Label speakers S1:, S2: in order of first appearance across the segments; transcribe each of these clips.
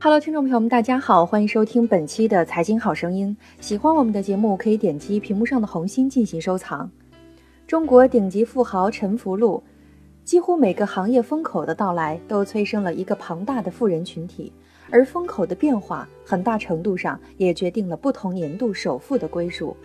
S1: Hello，听众朋友们，大家好，欢迎收听本期的财经好声音。喜欢我们的节目，可以点击屏幕上的红心进行收藏。中国顶级富豪沉浮录，几乎每个行业风口的到来，都催生了一个庞大的富人群体，而风口的变化，很大程度上也决定了不同年度首富的归属。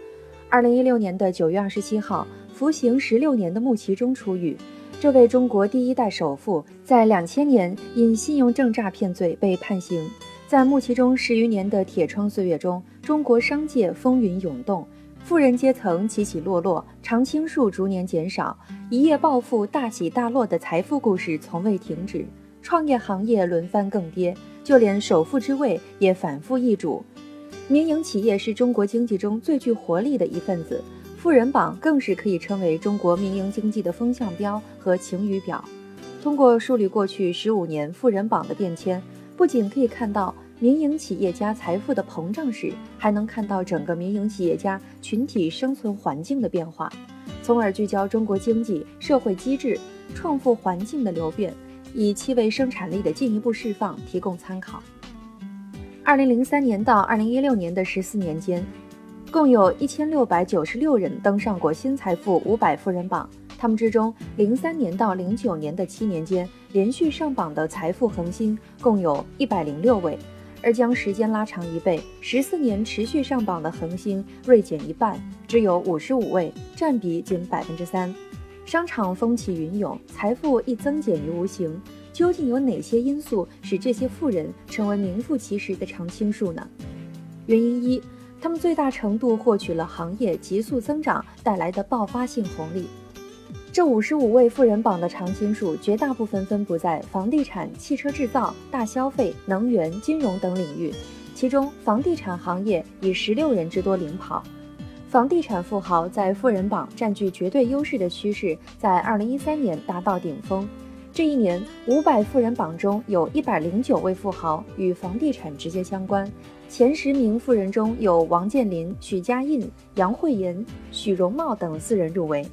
S1: 二零一六年的九月二十七号，服刑十六年的穆其中出狱。这位中国第一代首富在两千年因信用证诈骗罪被判刑。在穆其中十余年的铁窗岁月中，中国商界风云涌动，富人阶层起起落落，常青树逐年减少，一夜暴富、大起大落的财富故事从未停止。创业行业轮番更迭，就连首富之位也反复易主。民营企业是中国经济中最具活力的一份子。富人榜更是可以称为中国民营经济的风向标和晴雨表。通过梳理过去十五年富人榜的变迁，不仅可以看到民营企业家财富的膨胀史，还能看到整个民营企业家群体生存环境的变化，从而聚焦中国经济社会机制、创富环境的流变，以期为生产力的进一步释放提供参考。二零零三年到二零一六年的十四年间。共有一千六百九十六人登上过新财富五百富人榜，他们之中，零三年到零九年的七年间连续上榜的财富恒星共有一百零六位，而将时间拉长一倍，十四年持续上榜的恒星锐减一半，只有五十五位，占比仅百分之三。商场风起云涌，财富亦增减于无形。究竟有哪些因素使这些富人成为名副其实的常青树呢？原因一。他们最大程度获取了行业急速增长带来的爆发性红利。这五十五位富人榜的常青树，绝大部分分布在房地产、汽车制造、大消费、能源、金融等领域，其中房地产行业以十六人之多领跑。房地产富豪在富人榜占据绝对优势的趋势，在二零一三年达到顶峰。这一年，五百富人榜中有一百零九位富豪与房地产直接相关。前十名富人中有王健林、许家印、杨惠妍、许荣茂等四人入围。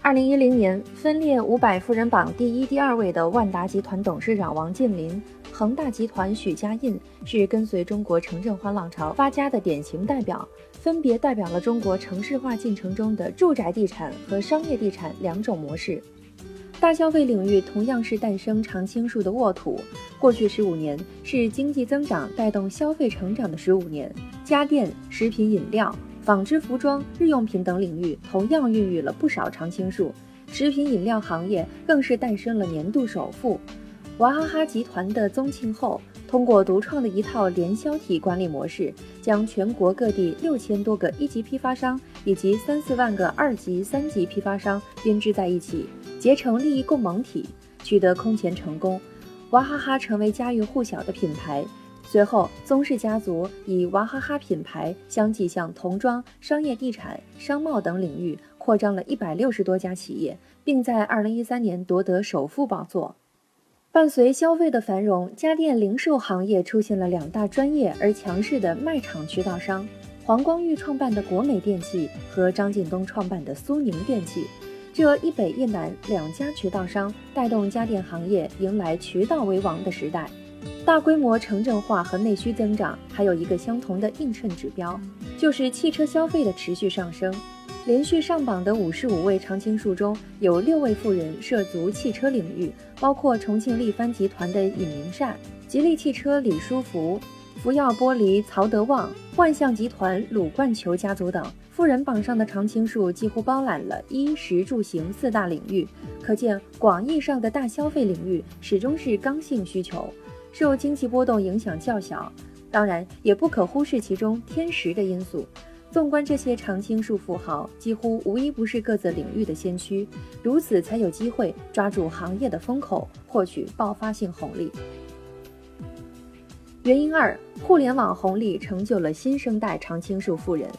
S1: 二零一零年分列五百富人榜第一、第二位的万达集团董事长王健林、恒大集团许家印是跟随中国城镇化浪潮发家的典型代表，分别代表了中国城市化进程中的住宅地产和商业地产两种模式。大消费领域同样是诞生常青树的沃土。过去十五年是经济增长带动消费成长的十五年，家电、食品饮料、纺织服装、日用品等领域同样孕育了不少常青树。食品饮料行业更是诞生了年度首富。娃哈哈集团的宗庆后，通过独创的一套联销体管理模式，将全国各地六千多个一级批发商以及三四万个二级、三级批发商编织在一起。结成利益共盟体，取得空前成功，娃哈哈成为家喻户晓的品牌。随后，宗氏家族以娃哈哈品牌相继向童装、商业地产、商贸等领域扩张了一百六十多家企业，并在二零一三年夺得首富宝座。伴随消费的繁荣，家电零售行业出现了两大专业而强势的卖场渠道商：黄光裕创办的国美电器和张近东创办的苏宁电器。这一北一南两家渠道商带动家电行业迎来渠道为王的时代。大规模城镇化和内需增长还有一个相同的映衬指标，就是汽车消费的持续上升。连续上榜的五十五位常青树中有六位富人涉足汽车领域，包括重庆力帆集团的尹明善、吉利汽车李书福、福耀玻璃曹德旺、万象集团鲁冠球家族等。富人榜上的常青树几乎包揽了衣食住行四大领域，可见广义上的大消费领域始终是刚性需求，受经济波动影响较小。当然，也不可忽视其中天时的因素。纵观这些常青树富豪，几乎无一不是各自领域的先驱，如此才有机会抓住行业的风口，获取爆发性红利。原因二：互联网红利成就了新生代常青树富人。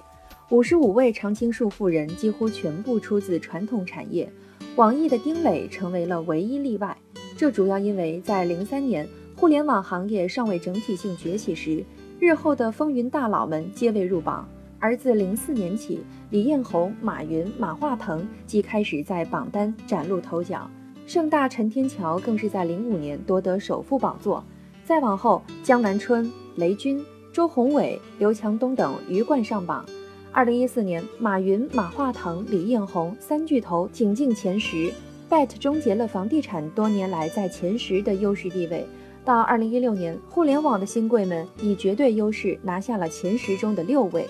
S1: 五十五位常青树富人几乎全部出自传统产业，网易的丁磊成为了唯一例外。这主要因为在零三年互联网行业尚未整体性崛起时，日后的风云大佬们皆未入榜，而自零四年起，李彦宏、马云、马化腾即开始在榜单崭露头角，盛大、陈天桥更是在零五年夺得首富宝座。再往后，江南春、雷军、周鸿祎、刘强东等鱼贯上榜。二零一四年，马云、马化腾、李彦宏三巨头挺进前十，BAT 终结了房地产多年来在前十的优势地位。到二零一六年，互联网的新贵们以绝对优势拿下了前十中的六位。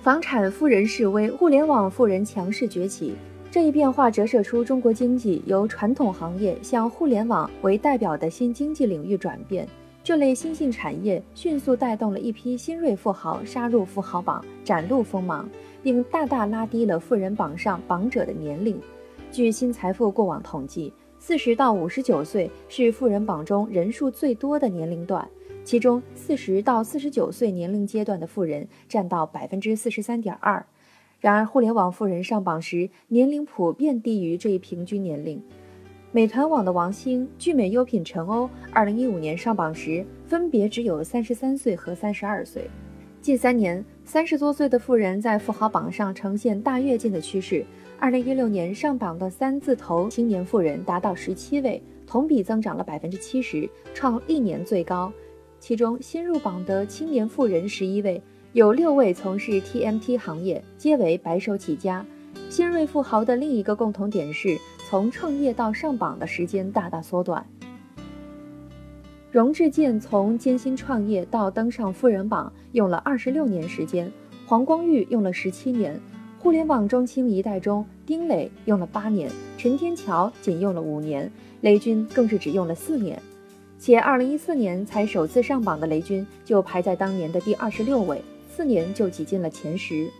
S1: 房产富人示威，互联网富人强势崛起。这一变化折射出中国经济由传统行业向互联网为代表的新经济领域转变。这类新兴产业迅速带动了一批新锐富豪杀入富豪榜，展露锋芒，并大大拉低了富人榜上榜者的年龄。据新财富过往统计，四十到五十九岁是富人榜中人数最多的年龄段，其中四十到四十九岁年龄阶段的富人占到百分之四十三点二。然而，互联网富人上榜时年龄普遍低于这一平均年龄。美团网的王兴、聚美优品陈欧，二零一五年上榜时分别只有三十三岁和三十二岁。近三年，三十多岁的富人在富豪榜上呈现大跃进的趋势。二零一六年上榜的三字头青年富人达到十七位，同比增长了百分之七十，创历年最高。其中，新入榜的青年富人十一位。有六位从事 TMT 行业，皆为白手起家。新锐富豪的另一个共同点是，从创业到上榜的时间大大缩短。荣智健从艰辛创业到登上富人榜用了二十六年时间，黄光裕用了十七年，互联网中青一代中，丁磊用了八年，陈天桥仅用了五年，雷军更是只用了四年。且二零一四年才首次上榜的雷军，就排在当年的第二十六位。四年就挤进了前十。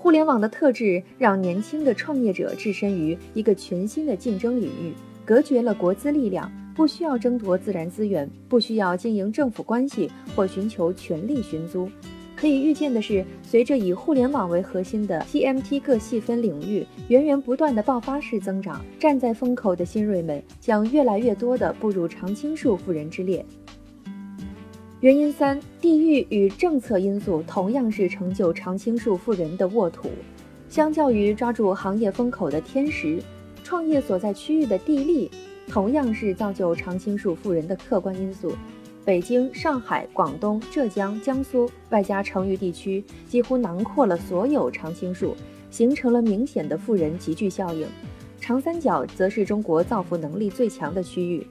S1: 互联网的特质让年轻的创业者置身于一个全新的竞争领域，隔绝了国资力量，不需要争夺自然资源，不需要经营政府关系或寻求权力寻租。可以预见的是，随着以互联网为核心的 TMT 各细分领域源源不断的爆发式增长，站在风口的新锐们将越来越多的步入常青树富人之列。原因三，地域与政策因素同样是成就常青树富人的沃土。相较于抓住行业风口的天时，创业所在区域的地利同样是造就常青树富人的客观因素。北京、上海、广东、浙江、江苏，外加成渝地区，几乎囊括了所有常青树，形成了明显的富人集聚效应。长三角则是中国造富能力最强的区域。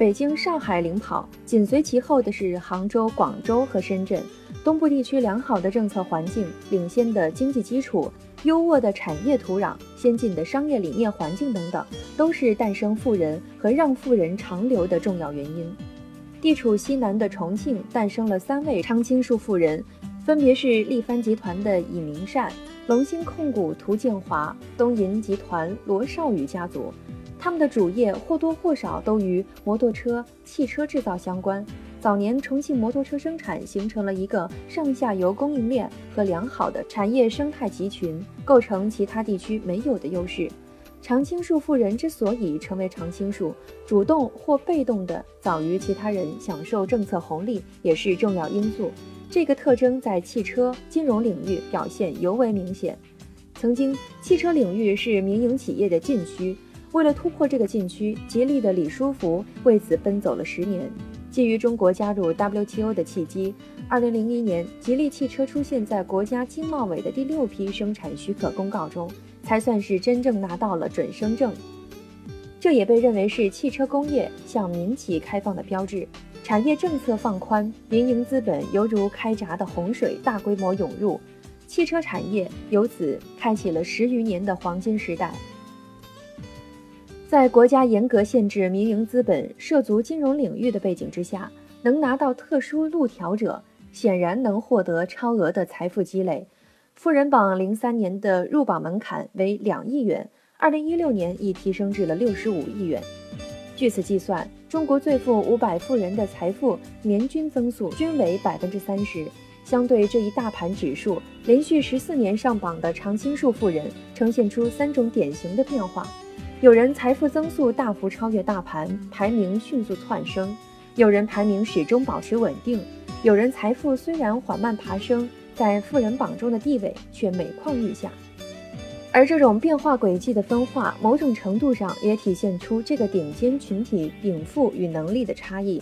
S1: 北京、上海领跑，紧随其后的是杭州、广州和深圳。东部地区良好的政策环境、领先的经济基础、优渥的产业土壤、先进的商业理念环境等等，都是诞生富人和让富人长留的重要原因。地处西南的重庆诞生了三位常青树富人，分别是力帆集团的尹明善、龙兴控股涂建华、东银集团罗少宇家族。他们的主业或多或少都与摩托车、汽车制造相关。早年重庆摩托车生产形成了一个上下游供应链和良好的产业生态集群，构成其他地区没有的优势。常青树富人之所以成为常青树，主动或被动的早于其他人享受政策红利，也是重要因素。这个特征在汽车、金融领域表现尤为明显。曾经，汽车领域是民营企业的禁区。为了突破这个禁区，吉利的李书福为此奔走了十年。基于中国加入 WTO 的契机，二零零一年，吉利汽车出现在国家经贸委的第六批生产许可公告中，才算是真正拿到了准生证。这也被认为是汽车工业向民企开放的标志。产业政策放宽，民营资本犹如开闸的洪水，大规模涌入，汽车产业由此开启了十余年的黄金时代。在国家严格限制民营资本涉足金融领域的背景之下，能拿到特殊路条者，显然能获得超额的财富积累。富人榜零三年的入榜门槛为两亿元，二零一六年已提升至了六十五亿元。据此计算，中国最富五百富人的财富年均增速均为百分之三十。相对这一大盘指数，连续十四年上榜的常青树富人呈现出三种典型的变化。有人财富增速大幅超越大盘，排名迅速窜升；有人排名始终保持稳定；有人财富虽然缓慢爬升，在富人榜中的地位却每况愈下。而这种变化轨迹的分化，某种程度上也体现出这个顶尖群体禀赋与能力的差异。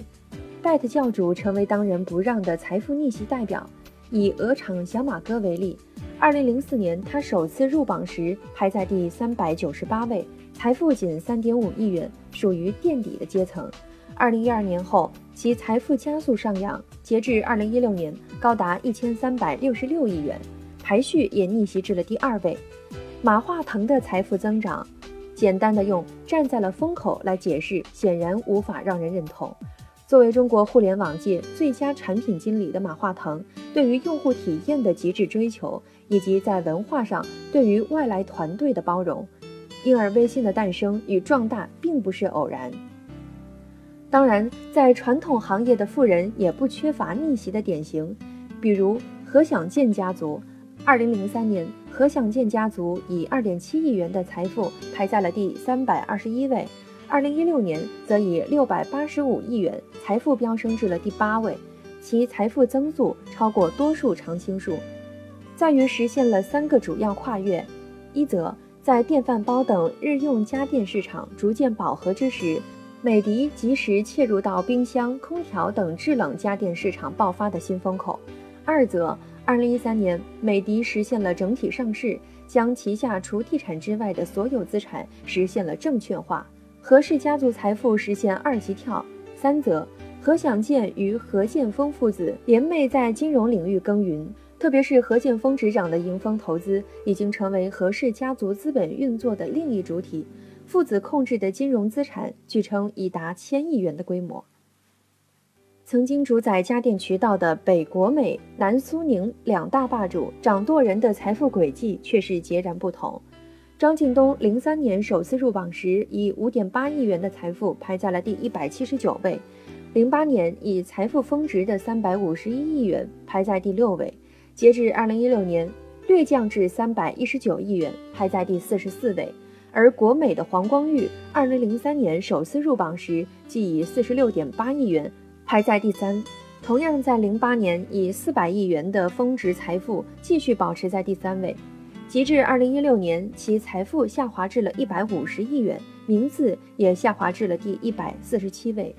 S1: ，Bet 教主成为当仁不让的财富逆袭代表。以鹅厂小马哥为例，2004年他首次入榜时排在第398位，财富仅3.5亿元，属于垫底的阶层。2012年后，其财富加速上扬，截至2016年高达1366亿元，排序也逆袭至了第二位。马化腾的财富增长，简单的用“站在了风口”来解释，显然无法让人认同。作为中国互联网界最佳产品经理的马化腾，对于用户体验的极致追求，以及在文化上对于外来团队的包容，因而微信的诞生与壮大并不是偶然。当然，在传统行业的富人也不缺乏逆袭的典型，比如何享健家族。二零零三年。何享健家族以二点七亿元的财富排在了第三百二十一位，二零一六年则以六百八十五亿元财富飙升至了第八位，其财富增速超过多数常青树，在于实现了三个主要跨越：一则在电饭煲等日用家电市场逐渐饱和之时，美的及时切入到冰箱、空调等制冷家电市场爆发的新风口；二则。二零一三年，美的实现了整体上市，将旗下除地产之外的所有资产实现了证券化。何氏家族财富实现二级跳。三则，何享健与何建峰父子联袂在金融领域耕耘，特别是何建峰执掌的盈丰投资已经成为何氏家族资本运作的另一主体，父子控制的金融资产据称已达千亿元的规模。曾经主宰家电渠道的北国美、南苏宁两大霸主，掌舵人的财富轨迹却是截然不同。张近东零三年首次入榜时，以五点八亿元的财富排在了第一百七十九位；零八年以财富峰值的三百五十一亿元排在第六位，截至二零一六年略降至三百一十九亿元，排在第四十四位。而国美的黄光裕，二零零三年首次入榜时即以四十六点八亿元。排在第三，同样在零八年以四百亿元的峰值财富继续保持在第三位，截至二零一六年，其财富下滑至了一百五十亿元，名字也下滑至了第一百四十七位。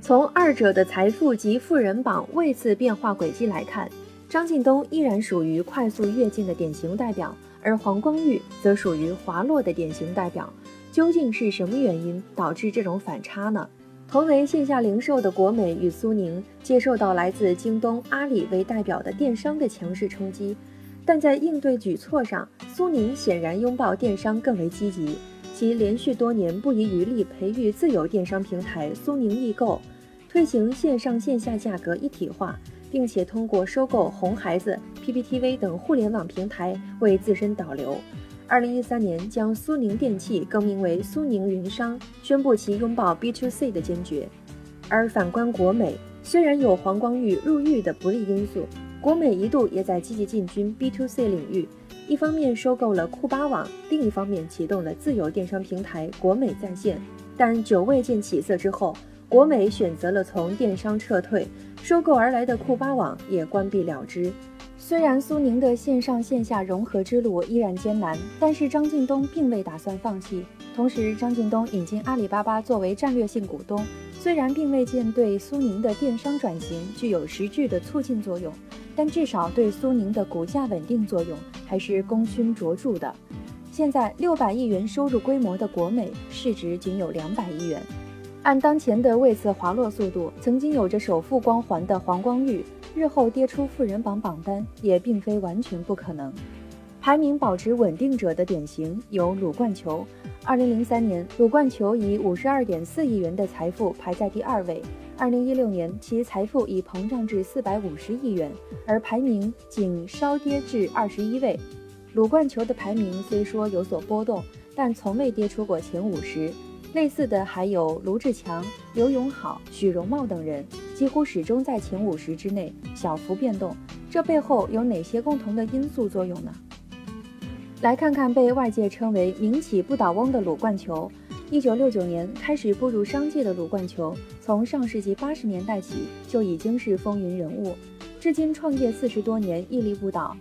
S1: 从二者的财富及富人榜位次变化轨迹来看，张近东依然属于快速跃进的典型代表，而黄光裕则属于滑落的典型代表。究竟是什么原因导致这种反差呢？同为线下零售的国美与苏宁，接受到来自京东、阿里为代表的电商的强势冲击，但在应对举措上，苏宁显然拥抱电商更为积极。其连续多年不遗余力培育自有电商平台苏宁易购，推行线上线下价格一体化，并且通过收购红孩子、PPTV 等互联网平台为自身导流。二零一三年，将苏宁电器更名为苏宁云商，宣布其拥抱 B to C 的坚决。而反观国美，虽然有黄光裕入狱的不利因素，国美一度也在积极进军 B to C 领域，一方面收购了酷巴网，另一方面启动了自有电商平台国美在线。但久未见起色之后，国美选择了从电商撤退，收购而来的酷巴网也关闭了之。虽然苏宁的线上线下融合之路依然艰难，但是张近东并未打算放弃。同时，张近东引进阿里巴巴作为战略性股东，虽然并未见对苏宁的电商转型具有实质的促进作用，但至少对苏宁的股价稳定作用还是功勋卓著的。现在六百亿元收入规模的国美，市值仅有两百亿元。按当前的位次滑落速度，曾经有着首富光环的黄光裕。日后跌出富人榜榜单也并非完全不可能。排名保持稳定者的典型有鲁冠球。二零零三年，鲁冠球以五十二点四亿元的财富排在第二位。二零一六年，其财富已膨胀至四百五十亿元，而排名仅稍跌至二十一位。鲁冠球的排名虽说有所波动，但从未跌出过前五十。类似的还有卢志强、刘永好、许荣茂等人，几乎始终在前五十之内，小幅变动。这背后有哪些共同的因素作用呢？来看看被外界称为“民企不倒翁”的鲁冠球。一九六九年开始步入商界的鲁冠球，从上世纪八十年代起就已经是风云人物，至今创业四十多年屹立不倒。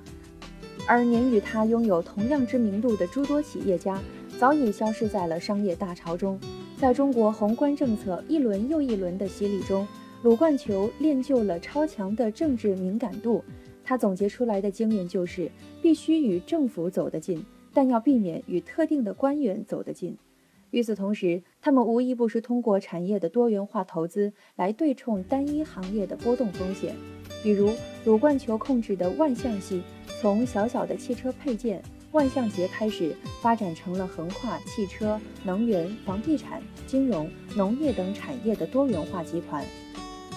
S1: 而年与他拥有同样知名度的诸多企业家。早已消失在了商业大潮中。在中国宏观政策一轮又一轮的洗礼中，鲁冠球练就了超强的政治敏感度。他总结出来的经验就是：必须与政府走得近，但要避免与特定的官员走得近。与此同时，他们无一不是通过产业的多元化投资来对冲单一行业的波动风险。比如，鲁冠球控制的万象系，从小小的汽车配件。万象节开始发展成了横跨汽车、能源、房地产、金融、农业等产业的多元化集团。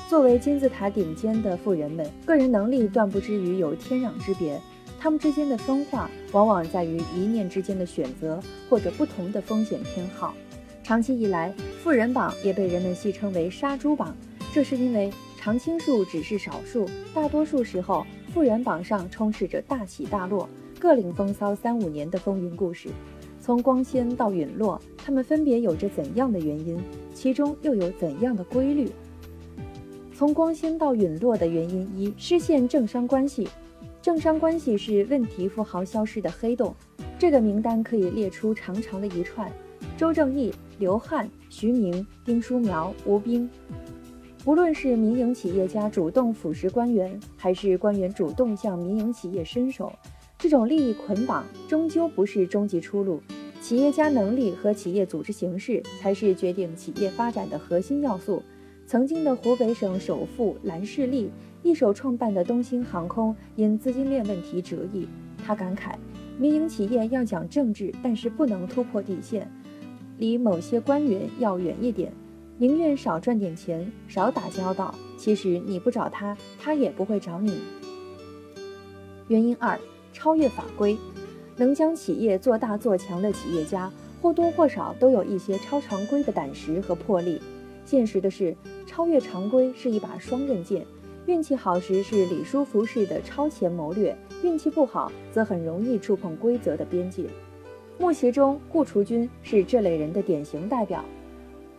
S1: 作为金字塔顶尖的富人们，个人能力断不至于有天壤之别。他们之间的分化往往在于一念之间的选择，或者不同的风险偏好。长期以来，富人榜也被人们戏称为“杀猪榜”，这是因为常青树只是少数，大多数时候，富人榜上充斥着大起大落。各领风骚三五年的风云故事，从光鲜到陨落，他们分别有着怎样的原因？其中又有怎样的规律？从光鲜到陨落的原因一：失陷政商关系。政商关系是问题富豪消失的黑洞。这个名单可以列出长长的一串：周正义、刘汉、徐明、丁书苗、吴斌。无论是民营企业家主动腐蚀官员，还是官员主动向民营企业伸手。这种利益捆绑终究不是终极出路，企业家能力和企业组织形式才是决定企业发展的核心要素。曾经的湖北省首富蓝世立一手创办的东兴航空因资金链问题折翼，他感慨：民营企业要讲政治，但是不能突破底线，离某些官员要远一点，宁愿少赚点钱，少打交道。其实你不找他，他也不会找你。原因二。超越法规，能将企业做大做强的企业家，或多或少都有一些超常规的胆识和魄力。现实的是，超越常规是一把双刃剑，运气好时是李书福式的超前谋略，运气不好则很容易触碰规则的边界。木协中，顾雏君是这类人的典型代表。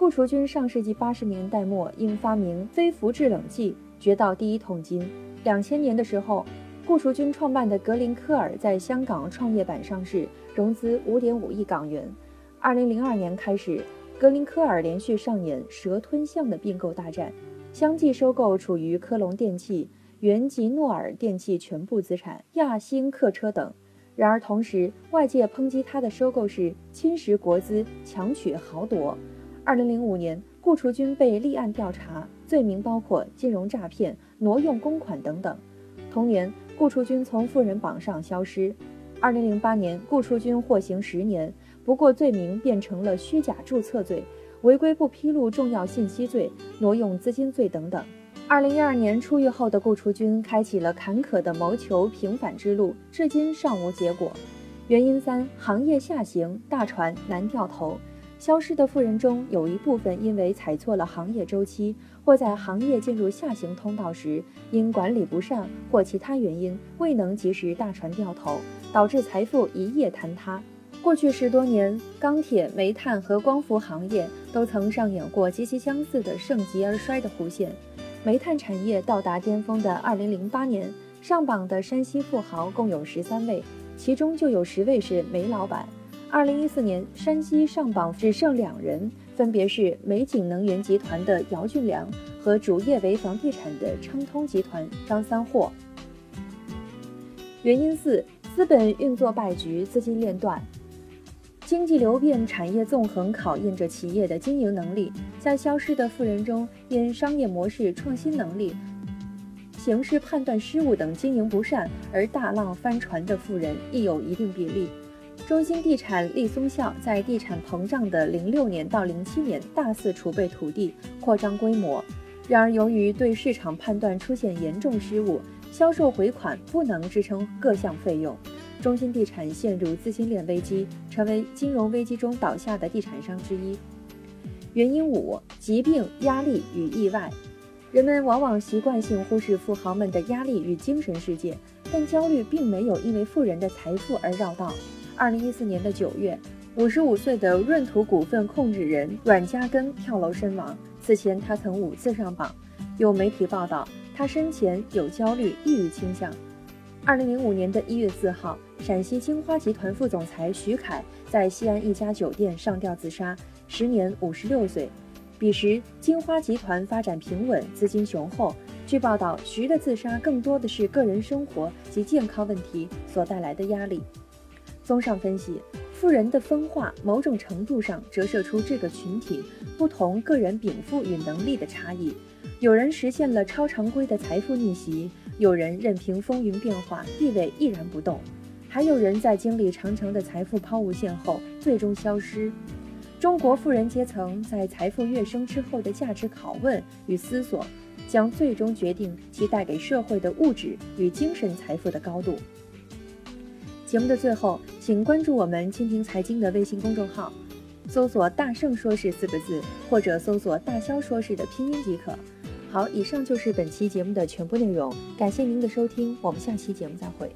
S1: 顾雏军上世纪八十年代末因发明非氟制冷剂掘到第一桶金，两千年的时候。顾雏军创办的格林科尔在香港创业板上市，融资五点五亿港元。二零零二年开始，格林科尔连续上演蛇吞象的并购大战，相继收购处于科隆电器、原吉诺尔电器全部资产、亚星客车等。然而，同时外界抨击他的收购是侵蚀国资、强取豪夺。二零零五年，顾雏军被立案调查，罪名包括金融诈骗、挪用公款等等。同年。顾雏军从富人榜上消失。二零零八年，顾雏军获刑十年，不过罪名变成了虚假注册罪、违规不披露重要信息罪、挪用资金罪等等。二零一二年出狱后的顾雏军开启了坎坷的谋求平反之路，至今尚无结果。原因三：行业下行，大船难掉头。消失的富人中有一部分因为踩错了行业周期，或在行业进入下行通道时因管理不善或其他原因未能及时大船掉头，导致财富一夜坍塌。过去十多年，钢铁、煤炭和光伏行业都曾上演过极其相似的盛极而衰的弧线。煤炭产业到达巅峰的2008年，上榜的山西富豪共有十三位，其中就有十位是煤老板。二零一四年，山西上榜只剩两人，分别是美景能源集团的姚俊良和主业为房地产的昌通集团张三货。原因四：资本运作败局，资金链断。经济流变、产业纵横考验着企业的经营能力。在消失的富人中，因商业模式创新能力、形势判断失误等经营不善而大浪翻船的富人亦有一定比例。中兴地产立松孝在地产膨胀的零六年到零七年大肆储备土地，扩张规模。然而，由于对市场判断出现严重失误，销售回款不能支撑各项费用，中兴地产陷入资金链危机，成为金融危机中倒下的地产商之一。原因五：疾病、压力与意外。人们往往习惯性忽视富豪们的压力与精神世界，但焦虑并没有因为富人的财富而绕道。二零一四年的九月，五十五岁的润土股份控制人阮家根跳楼身亡。此前，他曾五次上榜。有媒体报道，他生前有焦虑、抑郁倾向。二零零五年的一月四号，陕西金花集团副总裁徐凯在西安一家酒店上吊自杀，时年五十六岁。彼时，金花集团发展平稳，资金雄厚。据报道，徐的自杀更多的是个人生活及健康问题所带来的压力。综上分析，富人的分化某种程度上折射出这个群体不同个人禀赋与能力的差异。有人实现了超常规的财富逆袭，有人任凭风云变化，地位毅然不动，还有人在经历长长的财富抛物线后最终消失。中国富人阶层在财富跃升之后的价值拷问与思索。将最终决定其带给社会的物质与精神财富的高度。节目的最后，请关注我们蜻蜓财经的微信公众号，搜索“大圣说事”四个字，或者搜索“大肖说事”的拼音即可。好，以上就是本期节目的全部内容，感谢您的收听，我们下期节目再会。